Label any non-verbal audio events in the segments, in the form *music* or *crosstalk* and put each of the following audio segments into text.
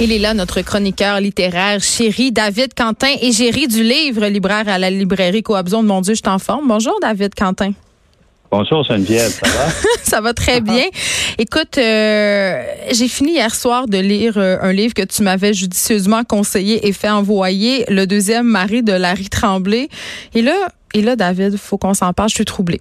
Il est là, notre chroniqueur littéraire, chéri David Quentin, égérie du livre libraire à la librairie Coabzon de Mon Dieu, je t'en forme. Bonjour, David Quentin. Bonjour Geneviève, ça va? *laughs* ça va très bien. Écoute, euh, j'ai fini hier soir de lire euh, un livre que tu m'avais judicieusement conseillé et fait envoyer, Le deuxième mari de Larry Tremblay. Et là, et là, David, faut qu'on s'en parle. Je suis troublée.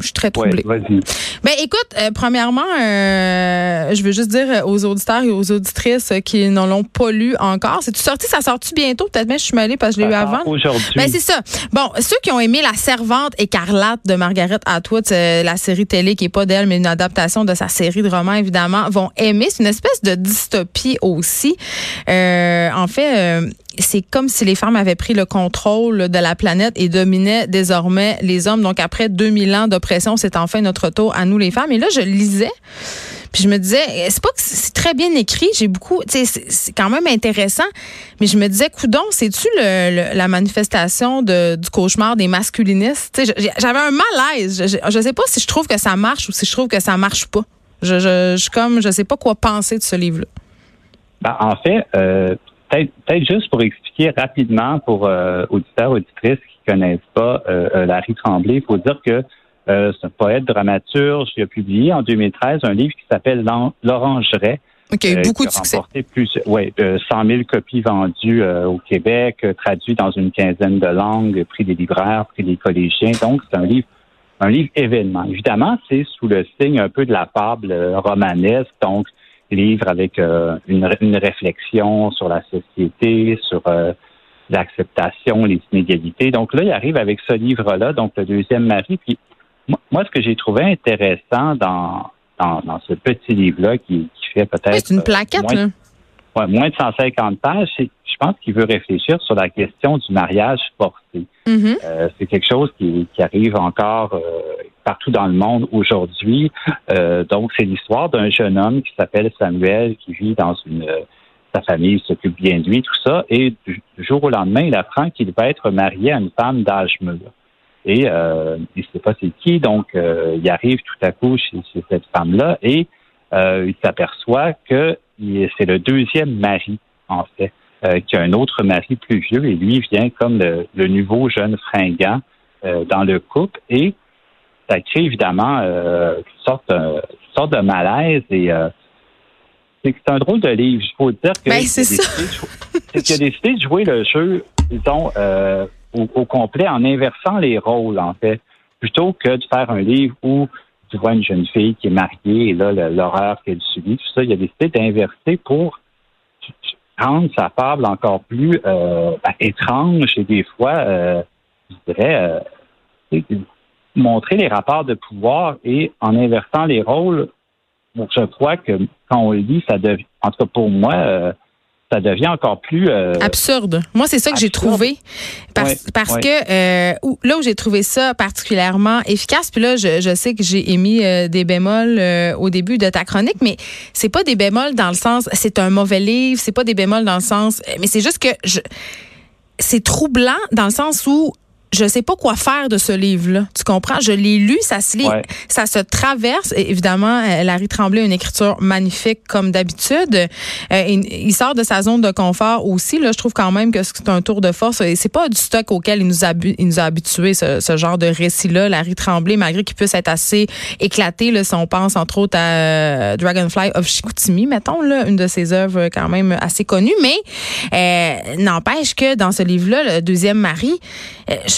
Je suis très troublée. Ouais, vas-y. Ben écoute, euh, premièrement, euh, je veux juste dire aux auditeurs et aux auditrices qui n'en l'ont pas lu encore, c'est tu sorti, ça sort-tu bientôt? Peut-être même je suis mêlée parce que je l'ai eu Ah, avant. Aujourd'hui. Ben c'est ça. Bon, ceux qui ont aimé La Servante écarlate de Margaret Atwood, euh, la série télé qui est pas d'elle mais une adaptation de sa série de romans évidemment, vont aimer. C'est une espèce de dystopie aussi. Euh, en fait, euh, c'est comme si les femmes avaient pris le contrôle de la planète et dominaient désormais les hommes. Donc après 2000 ans d'oppression, c'est enfin notre tour à nous les femmes. Et là, je lisais. Puis je me disais, c'est pas que c'est très bien écrit, j'ai beaucoup, c'est- quand même intéressant, mais je me disais, coudon, c'est-tu la manifestation du cauchemar des masculinistes? J'avais un malaise. Je, je, je sais pas si je trouve que ça marche ou si je trouve que ça marche pas. Je, je, comme, je sais pas quoi penser de ce livre-là. Ben, en fait, euh, peut-être peut-être juste pour expliquer rapidement pour euh, auditeurs, auditrices qui connaissent pas euh, euh, Larry Tremblay, il faut dire que euh, c'est un poète dramaturge qui a publié en 2013 un livre qui s'appelle L'Orangerie. OK, euh, beaucoup de a succès. plus, ouais, euh, 100 000 copies vendues euh, au Québec, euh, traduit dans une quinzaine de langues, prix des libraires, prix des collégiens. Donc, c'est un livre, un livre événement. Évidemment, c'est sous le signe un peu de la fable euh, romanesque, donc livre avec euh, une, une réflexion sur la société, sur euh, l'acceptation, les inégalités. Donc là, il arrive avec ce livre-là, donc le deuxième mari. Puis moi, moi, ce que j'ai trouvé intéressant dans, dans, dans ce petit livre-là, qui, qui fait peut-être c'est une euh, plaquette, moins, là. ouais, moins de 150 pages, c'est je pense qu'il veut réfléchir sur la question du mariage forcé. Mhm. Euh, c'est quelque chose qui, qui arrive encore euh, partout dans le monde aujourd'hui. Euh, donc, c'est l'histoire d'un jeune homme qui s'appelle Samuel, qui vit dans une... euh, sa famille s'occupe bien de lui, tout ça. Et du, jour au lendemain, il apprend qu'il va être marié à une femme d'âge mûr. Et euh, il ne sait pas c'est qui, donc il arrive tout à coup chez, cette femme-là et il s'aperçoit que c'est le deuxième mari, en fait, qui a un autre mari plus vieux et lui vient comme le, le nouveau jeune fringant dans le couple et ça crée évidemment euh, toutes sortes, euh, toutes sortes de malaise et euh, c'est un drôle de livre. Il faut dire que Ben, c'est *laughs* qu'il a décidé de jouer le jeu, disons, euh, au, au complet en inversant les rôles, en fait, plutôt que de faire un livre où tu vois une jeune fille qui est mariée et là, l'horreur qu'elle subit, tout ça, il a décidé d'inverser pour rendre sa fable encore plus euh, ben, étrange et des fois, euh, je dirais, euh, tu sais, montrer les rapports de pouvoir et en inversant les rôles, je crois que quand on le lit, ça devient, en tout cas pour moi, euh, ça devient encore plus euh, Absurde. Moi, c'est ça que j'ai trouvé. Parce, que euh, là où j'ai trouvé ça particulièrement efficace, puis là, je, je sais que j'ai émis euh, des bémols au début de ta chronique, mais c'est pas des bémols dans le sens c'est un mauvais livre, c'est pas des bémols dans le sens, mais c'est juste que je, c'est troublant dans le sens où je sais pas quoi faire de ce livre-là. Tu comprends? Je l'ai lu, ça se lit, Ouais. ça se traverse. Et évidemment, euh, Larry Tremblay a une écriture magnifique comme d'habitude. Euh, il, sort de sa zone de confort aussi. Là, je trouve quand même que c'est un tour de force. Et c'est pas du stock auquel il nous a, habu- il nous a habitués, ce, ce genre de récit-là. Larry Tremblay, malgré qu'il puisse être assez éclaté, là, si on pense entre autres à euh, Dragonfly of Chicoutimi, mettons, là, une de ses œuvres quand même assez connue. Mais euh, n'empêche que dans ce livre-là, le deuxième mari, je-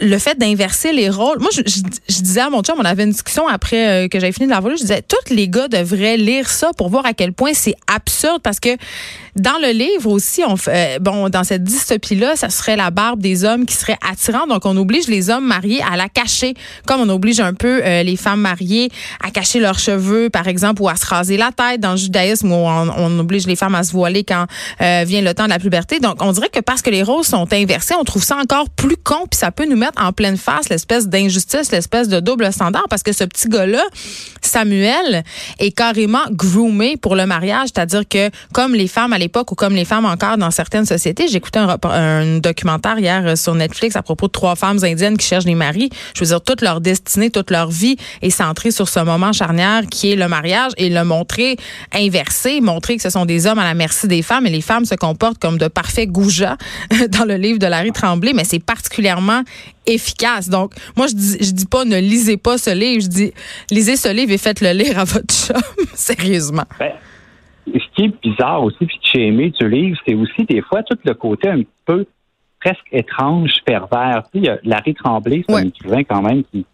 le fait d'inverser les rôles. Moi, je, je- je disais à mon chum, on avait une discussion après euh, que j'avais fini de la voir, je disais, tous les gars devraient lire ça pour voir à quel point c'est absurde parce que dans le livre aussi, on euh, bon, dans cette dystopie-là, ça serait la barbe des hommes qui serait attirante. Donc, on oblige les hommes mariés à la cacher, comme on oblige un peu euh, les femmes mariées à cacher leurs cheveux, par exemple, ou à se raser la tête. Dans le judaïsme, où on, on oblige les femmes à se voiler quand euh, vient le temps de la puberté. Donc, on dirait que parce que les rôles sont inversés, on trouve ça encore plus con, puis ça peut nous mettre en pleine face l'espèce d'injustice, l'espèce de double standard, parce que ce petit gars-là, Samuel, est carrément groomé pour le mariage, c'est-à-dire que comme les femmes à l'époque ou comme les femmes encore dans certaines sociétés, j'écoutais un, un documentaire hier euh, sur Netflix à propos de trois femmes indiennes qui cherchent des maris. Je veux dire, toute leur destinée, toute leur vie est centrée sur ce moment charnière qui est le mariage et le montrer inversé, montrer que ce sont des hommes à la merci des femmes et les femmes se comportent comme de parfaits goujats *laughs* dans le livre de Larry Tremblay, mais c'est particulièrement efficace. Donc, moi, je dis, je dis pas ne lisez pas ce livre, je dis lisez ce livre et faites-le lire à votre chum, *laughs* sérieusement. Ben, ce qui est bizarre aussi, puis que j'ai aimé du livre, c'est aussi des fois tout le côté un peu presque étrange, pervers. Tu sais, Larry Tremblay, c'est un écrivain quand même qui,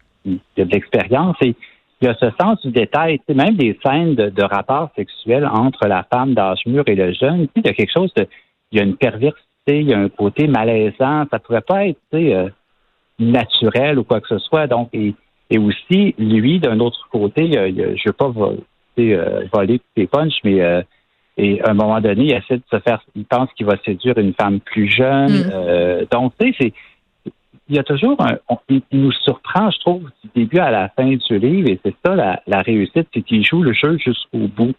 a de l'expérience et il y a ce sens du détail. Tu sais, même des scènes de, de rapports sexuels entre la femme d'âge mûr et le jeune, tu sais, il y a quelque chose de... Il y a une perversité, il y a un côté malaisant. Ça pourrait pas être, tu sais, euh, naturel ou quoi que ce soit. Donc, et, et aussi, lui, d'un autre côté, il, il, je ne veux pas euh, voler tous les punches, mais euh, et à un moment donné, il essaie de se faire, il pense qu'il va séduire une femme plus jeune. Mm. Euh, donc, tu sais, c'est, il y a toujours un, il, nous surprend, je trouve, du début à la fin du livre, et c'est ça la, la réussite, c'est qu'il joue le jeu jusqu'au bout.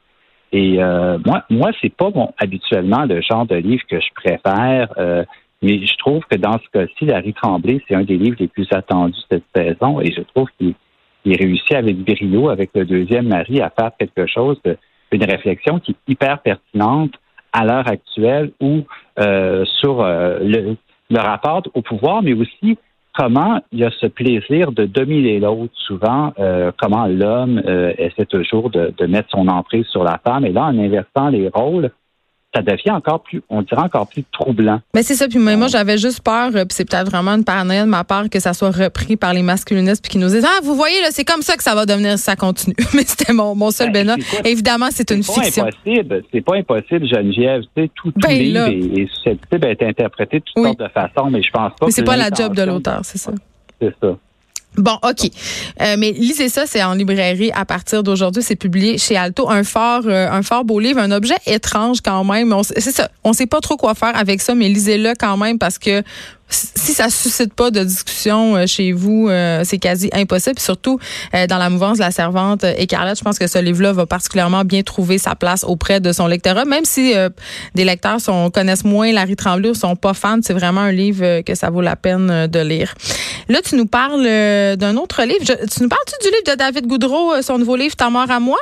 Et euh, moi, moi, c'est pas bon, habituellement le genre de livre que je préfère. Euh, mais je trouve que dans ce cas-ci, Larry Tremblay, c'est un des livres les plus attendus cette saison, et je trouve qu'il réussit avec brio, avec le deuxième mari, à faire quelque chose de une réflexion qui est hyper pertinente à l'heure actuelle ou euh, sur euh, le, rapport au pouvoir, mais aussi comment il y a ce plaisir de dominer l'autre souvent, euh, comment l'homme essaie toujours de, de, mettre son emprise sur la femme. Et là, en inversant les rôles, ça devient encore plus, on dirait encore plus troublant. Mais c'est ça. Puis moi, j'avais juste peur, puis c'est peut-être vraiment une paranoïa de ma part que ça soit repris par les masculinistes puis qu'ils nous disent ah vous voyez là, c'est comme ça que ça va devenir si ça continue. *laughs* Mais c'était mon, mon seul ben, Évidemment, c'est une fiction. Impossible. C'est pas impossible, Geneviève. Tu sais, tout, tout ben, livre est, susceptible d'être interprété de toutes sortes de façons, mais je pense pas. Mais c'est pas la job de l'auteur, c'est ça. C'est ça. Bon, OK. Euh, mais lisez ça, c'est en librairie à partir d'aujourd'hui. C'est publié chez Alto. Un fort, euh, un fort beau livre, un objet étrange quand même. C'est ça. On sait pas trop quoi faire avec ça, mais lisez-le quand même parce que si ça suscite pas de discussion euh, chez vous, euh, c'est quasi impossible. surtout euh, dans la mouvance de la servante écarlate, je pense que ce livre-là va particulièrement bien trouver sa place auprès de son lectorat, même si des lecteurs sont, connaissent moins Larry Tremblay ou sont pas fans. C'est vraiment un livre que ça vaut la peine de lire. Là, tu nous parles d'un autre livre. tu nous parles-tu du livre de David Goudreau, son nouveau livre Ta mort à moi?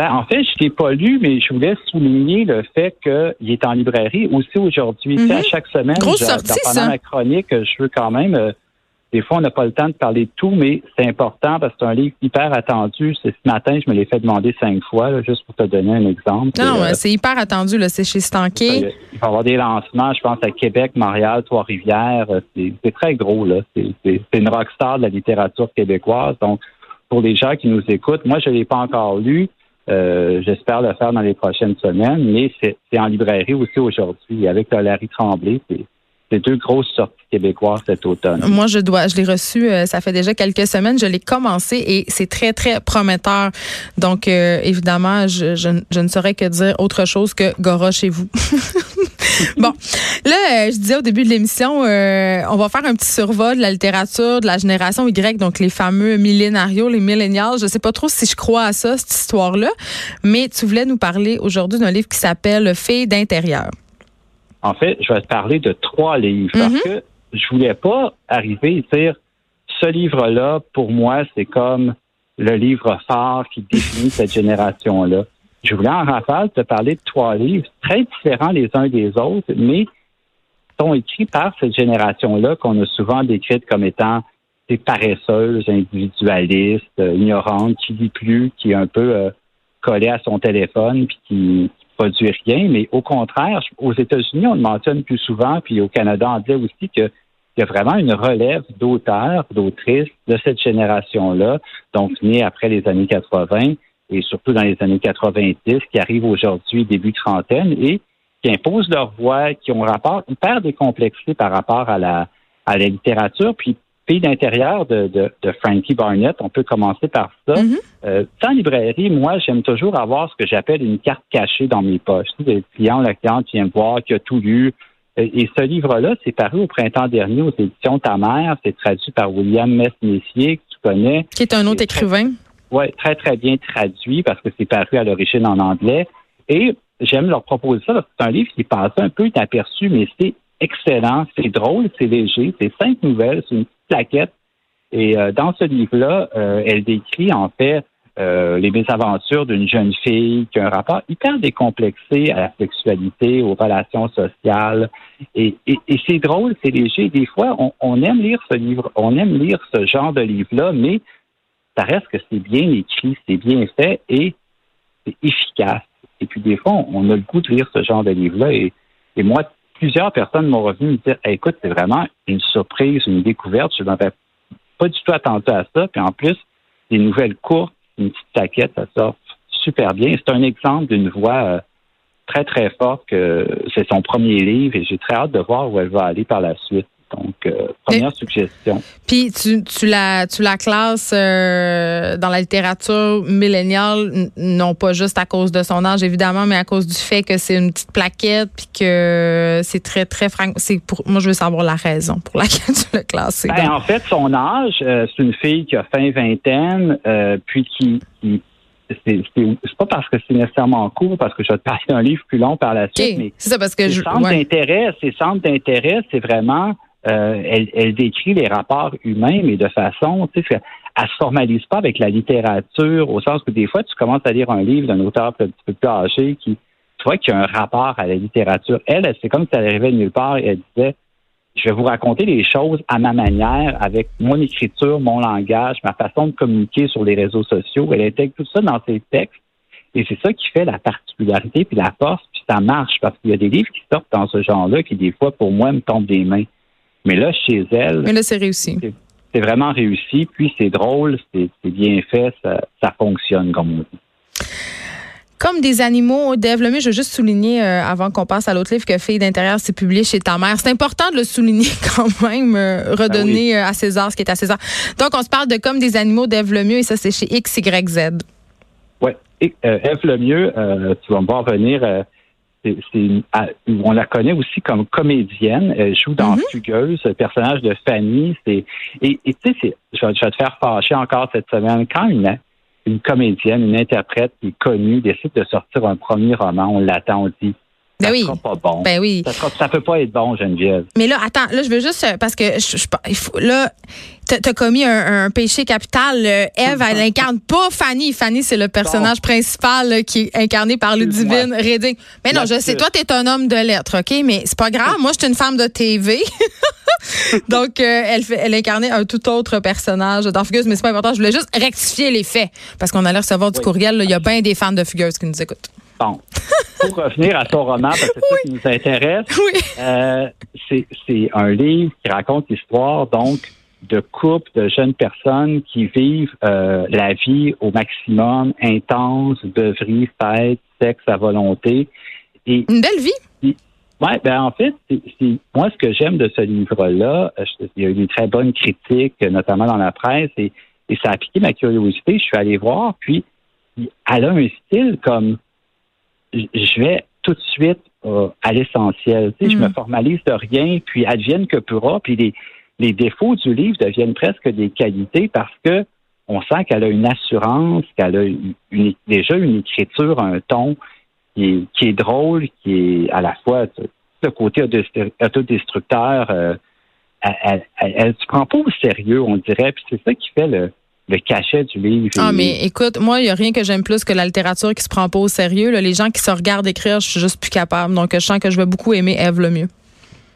Ben, en fait, je ne l'ai pas lu, mais je voulais souligner le fait qu'il est en librairie aussi aujourd'hui. Mm À chaque semaine, Grosse sortie, pendant ma chronique, je veux quand même. Euh, des fois, on n'a pas le temps de parler de tout, mais c'est important parce que c'est un livre hyper attendu. C'est ce matin, je me l'ai fait demander cinq fois, juste pour te donner un exemple. Non, euh, c'est hyper attendu. C'est chez Stanké. Il va y avoir des lancements, je pense, à Québec, Montréal, Trois-Rivières. C'est très gros. là. C'est une rockstar de la littérature québécoise. Donc, pour les gens qui nous écoutent, moi, je ne l'ai pas encore lu. Euh, j'espère le faire dans les prochaines semaines, mais c'est en librairie aussi aujourd'hui. Avec Larry Tremblay, c'est deux grosses sorties québécoises cet automne. Moi, je dois, je l'ai reçu, euh, ça fait déjà quelques semaines, je l'ai commencé et c'est très, très prometteur. Donc, euh, évidemment, je, je, ne saurais que dire autre chose que Gora chez vous. *laughs* bon, là, euh, je disais au début de l'émission, euh, on va faire un petit survol de la littérature de la génération Y, donc les fameux millénarios, les millénials. Je sais pas trop si je crois à ça, cette histoire-là, mais tu voulais nous parler aujourd'hui d'un livre qui s'appelle Fille d'intérieur. En fait, je vais te parler de trois livres parce mm-hmm. que je voulais pas arriver et dire ce livre-là, pour moi, c'est comme le livre phare qui définit cette génération-là. Je voulais en rafale te parler de trois livres très différents les uns des autres, mais sont écrits par cette génération-là qu'on a souvent décrite comme étant des paresseuses, individualistes, euh, ignorantes, qui lit plus, qui est un peu euh, collée à son téléphone, puis qui, produit rien. Mais au contraire, aux États-Unis, on le mentionne plus souvent, puis au Canada anglais aussi, qu'il y a vraiment une relève d'auteurs, d'autrices de cette génération-là, donc née après les années 80, et surtout dans les années 90, qui arrivent aujourd'hui début trentaine et qui imposent leur voix, qui ont rapport hyper décomplexé par rapport à la, à la littérature. Puis, D'intérieur de, de, de, Frankie Barnett, on peut commencer par ça. Mm -hmm. librairie, moi, j'aime toujours avoir ce que j'appelle une carte cachée dans mes poches. Des clients, la cliente vient me voir, qui a tout lu, Et ce livre-là, c'est paru au printemps dernier aux éditions Ta mère. C'est traduit par William Mess-Messier, que tu connais. Qui est un autre écrivain. Oui, très, très bien traduit parce que c'est paru à l'origine en anglais. Et j'aime leur proposer ça c'est un livre qui passe un peu inaperçu, mais c'est excellent, c'est drôle, c'est léger, c'est cinq nouvelles, c'est une petite plaquette. Et euh, dans ce livre-là, euh, elle décrit en fait euh, les mésaventures d'une jeune fille qui a un rapport hyper décomplexé à la sexualité, aux relations sociales. Et, c'est drôle, c'est léger. Des fois, on, on, aime lire ce livre, on aime lire ce genre de livre-là, mais ça reste que c'est bien écrit, c'est bien fait et c'est efficace. Et puis des fois, on a le goût de lire ce genre de livre-là. Et, moi, plusieurs personnes m'ont revenu me dire écoute, c'est vraiment une surprise, une découverte. Je n'avais pas du tout attendu à ça. Puis en plus, des nouvelles courtes, une petite taquette, ça sort super bien. C'est un exemple d'une voix euh, très, très forte que c'est son premier livre et j'ai très hâte de voir où elle va aller par la suite. Donc, euh, suggestion. Puis, tu, tu, la, tu la classes euh, dans la littérature milléniale, non pas juste à cause de son âge, évidemment, mais à cause du fait que c'est une petite plaquette, puis que c'est très, très franc. Pour, moi, je veux savoir la raison pour laquelle *laughs* tu l'as classée. Ben, en fait, son âge, euh, c'est une fille qui a fin vingtaine, puis qui, qui c'est pas parce que c'est nécessairement court, parce que je vais te parler d'un livre plus long par la suite, mais c'est ça parce que je, centres d'intérêt, ces centres d'intérêt, c'est vraiment euh, elle, décrit les rapports humains, mais de façon, tu sais, elle se formalise pas avec la littérature, au sens que des fois, tu commences à lire un livre d'un auteur un petit peu plus âgé qui, tu vois, qui a un rapport à la littérature. Elle, c'est comme si elle arrivait nulle part et elle disait, je vais vous raconter les choses à ma manière, avec mon écriture, mon langage, ma façon de communiquer sur les réseaux sociaux. Elle intègre tout ça dans ses textes. Et c'est ça qui fait la particularité puis la force, puis ça marche parce qu'il y a des livres qui sortent dans ce genre-là qui, des fois, pour moi, me tombent des mains. Mais là, chez elle. Mais là, c'est réussi. C'est vraiment réussi. Puis c'est drôle, c'est bien fait, ça, fonctionne, comme on dit. Comme des animaux, Dave Lemieux, je veux juste souligner, euh, avant qu'on passe à l'autre livre que Fille d'intérieur s'est publié chez ta mère. C'est important de le souligner *laughs* quand même, euh, redonner ben à César ce qui est à César. Donc, on se parle de Comme des animaux, Dave Lemieux, et ça, c'est chez XYZ. Oui. Euh, Eve Lemieux, tu vas me voir venir on la connaît aussi comme comédienne. Elle joue dans mm-hmm. Fugueuse, le personnage de Fanny. C'est, et tu sais, je vais, te faire fâcher encore cette semaine. Quand une, une comédienne, une interprète qui est connue décide de sortir un premier roman, on l'attend, on dit ben ça oui. sera pas bon. Ben oui. Ça, sera, peut pas être bon, Geneviève. Mais là, attends, là, je veux juste parce que je, je il faut, là, t'as commis un, péché capital. Eve, elle incarne pas Fanny. Fanny, c'est le personnage principal qui est incarné par Ludivine Redding. Mais non, je sais, toi, t'es un homme de lettres, ok, mais c'est pas grave. Moi, je suis une femme de TV. *laughs* Donc, euh, elle, fait, elle incarnait un tout autre personnage dans Fugueuse, mais c'est pas important. Je voulais juste rectifier les faits parce qu'on allait recevoir du courriel. Il y a bien des fans de Fugueuse qui nous écoutent. Bon. Pour revenir à son roman, parce que c'est ça qui nous intéresse, euh, c'est un livre qui raconte l'histoire, donc, de couples, de jeunes personnes qui vivent euh, la vie au maximum, intense, beuverie, fête, sexe à volonté. Et, Une belle vie? Oui, ben en fait, c'est moi ce que j'aime de ce livre-là, euh, il y a eu une très bonne critique, notamment dans la presse, et, et ça a piqué ma curiosité. Je suis allé voir, puis elle a un style comme je vais tout de suite euh, à l'essentiel. Tu sais, Je me mm. formalise de rien, puis advienne que pourra, puis les, les défauts du livre deviennent presque des qualités parce que on sent qu'elle a une assurance, qu'elle a une, déjà une écriture, un ton qui est, drôle, qui est à la fois le côté autodestructeur. Euh, elle, elle, se prend pas au sérieux, on dirait, puis c'est ça qui fait le, le cachet du livre. Ah, mais écoute, moi, il n'y a rien que j'aime plus que la littérature qui se prend pas au sérieux. Les gens qui se regardent écrire, je suis juste plus capable. Donc, je sens que je vais beaucoup aimer Eve le mieux.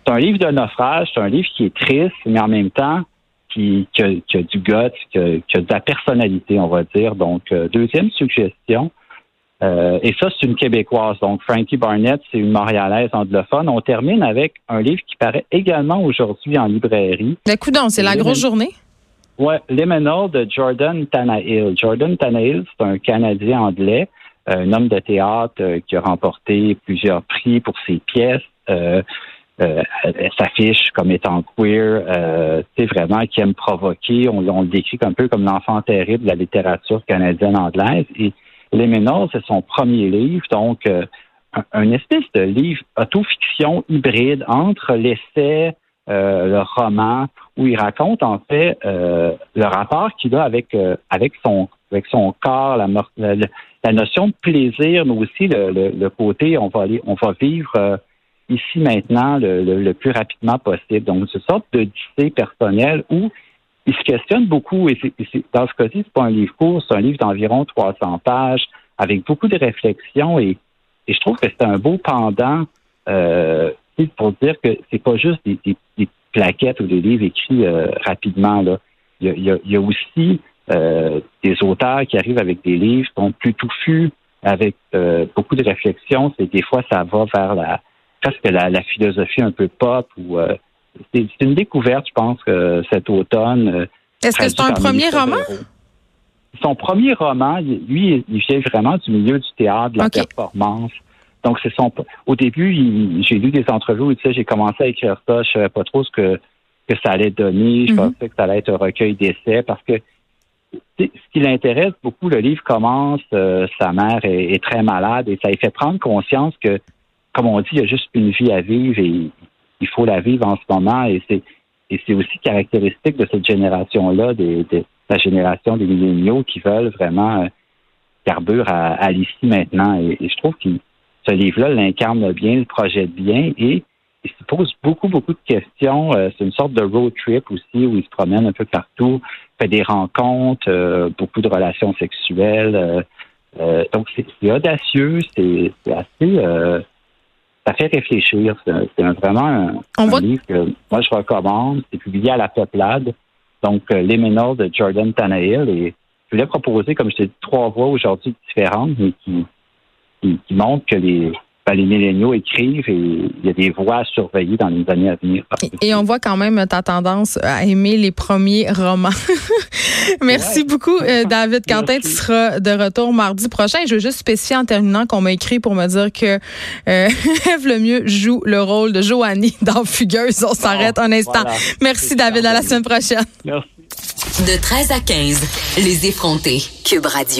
C'est un livre de naufrage, c'est un livre qui est triste, mais en même temps, qui, a, du gut, qui a, de la personnalité, on va dire. Donc, euh, deuxième suggestion, euh, et ça, c'est une Québécoise. Donc, Frankie Barnett, c'est une Montréalaise anglophone. On termine avec un livre qui paraît également aujourd'hui en librairie. Le coup c'est la grosse journée? Oui, Liminal de Jordan Tanahill. Jordan Tanahill, c'est un Canadien anglais, euh, un homme de théâtre euh, qui a remporté plusieurs prix pour ses pièces. Euh, euh s'affiche comme étant queer, euh, vraiment qui aime provoquer. On, le décrit un peu comme l'enfant terrible de la littérature canadienne anglaise. Et Liminal, c'est son premier livre, donc un, espèce de livre autofiction hybride entre l'essai, euh, le roman, où il raconte en fait euh, le rapport qu'il a avec euh, avec son avec son corps, la, la, notion de plaisir, mais aussi le, le, côté on va aller, on va vivre ici maintenant le, le, plus rapidement possible. Donc, une sorte de lycée personnel où il se questionne beaucoup, et, dans ce cas-ci, c'est pas un livre court, c'est un livre d'environ 300 pages, avec beaucoup de réflexions, et, et je trouve que c'est un beau pendant euh, pour dire que c'est pas juste des, des, plaquettes ou des livres écrits euh, rapidement. Là. Il, y a, il, y a, aussi euh, des auteurs qui arrivent avec des livres qui sont plus touffus, avec euh, beaucoup de réflexions. C'est des fois ça va vers la presque la, la philosophie un peu pop ou c'est une découverte, je pense, que cet automne. Est-ce que c'est un premier roman? Son premier roman, lui, il vient vraiment du milieu du théâtre, de la performance. Donc, c'est son. Au début, j'ai lu des entrevues où tu sais, j'ai commencé à écrire ça, je savais pas trop ce que, que ça allait donner. Je pensais que ça allait être un recueil d'essais parce que ce qui l'intéresse beaucoup, le livre commence, euh, sa mère est, très malade et ça lui fait prendre conscience que, comme on dit, il y a juste une vie à vivre et il faut la vivre en ce moment et c'est et c'est aussi caractéristique de cette génération-là, de la génération des milléniaux qui veulent vraiment euh, à, l'ici maintenant. Et, je trouve que ce livre-là l'incarne bien, le projette bien et il se pose beaucoup, beaucoup de questions. Euh, c'est une sorte de road trip aussi où il se promène un peu partout, fait des rencontres, euh, beaucoup de relations sexuelles. Euh, donc, c'est audacieux, c'est assez ça fait réfléchir. C'est vraiment un, livre que moi je recommande. C'est publié à la Peuplade, donc euh, Les Ménors de Jordan Tanahill. Et je voulais proposer, comme je t'ai dit, trois voix aujourd'hui différentes, mais qui, qui, qui montrent que les, ben, les milléniaux écrivent et il y a des voix à surveiller dans les années à venir. Et, on voit quand même ta tendance à aimer les premiers romans. *laughs* Merci beaucoup, euh, David *laughs* Quentin. Tu seras de retour mardi prochain. Je veux juste spécifier en terminant qu'on m'a écrit pour me dire que euh, *laughs* Eve Lemieux joue le rôle de Joanie dans Fugueuse. On s'arrête un instant. Merci, David. À la semaine prochaine. Merci. De 13 à 15, les effrontés. Cube Radio.